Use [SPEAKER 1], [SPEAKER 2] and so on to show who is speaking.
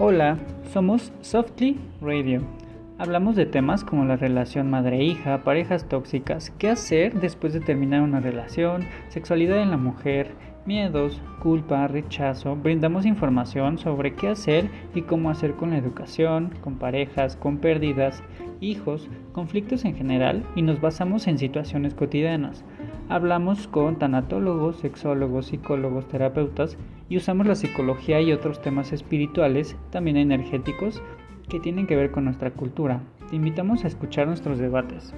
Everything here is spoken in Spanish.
[SPEAKER 1] Hola, somos Softly Radio. Hablamos de temas como la relación madre-hija, parejas tóxicas, qué hacer después de terminar una relación, sexualidad en la mujer, miedos, culpa, rechazo. Brindamos información sobre qué hacer y cómo hacer con la educación, con parejas, con pérdidas, hijos, conflictos en general y nos basamos en situaciones cotidianas. Hablamos con tanatólogos, sexólogos, psicólogos, terapeutas y usamos la psicología y otros temas espirituales, también energéticos, que tienen que ver con nuestra cultura. Te invitamos a escuchar nuestros debates.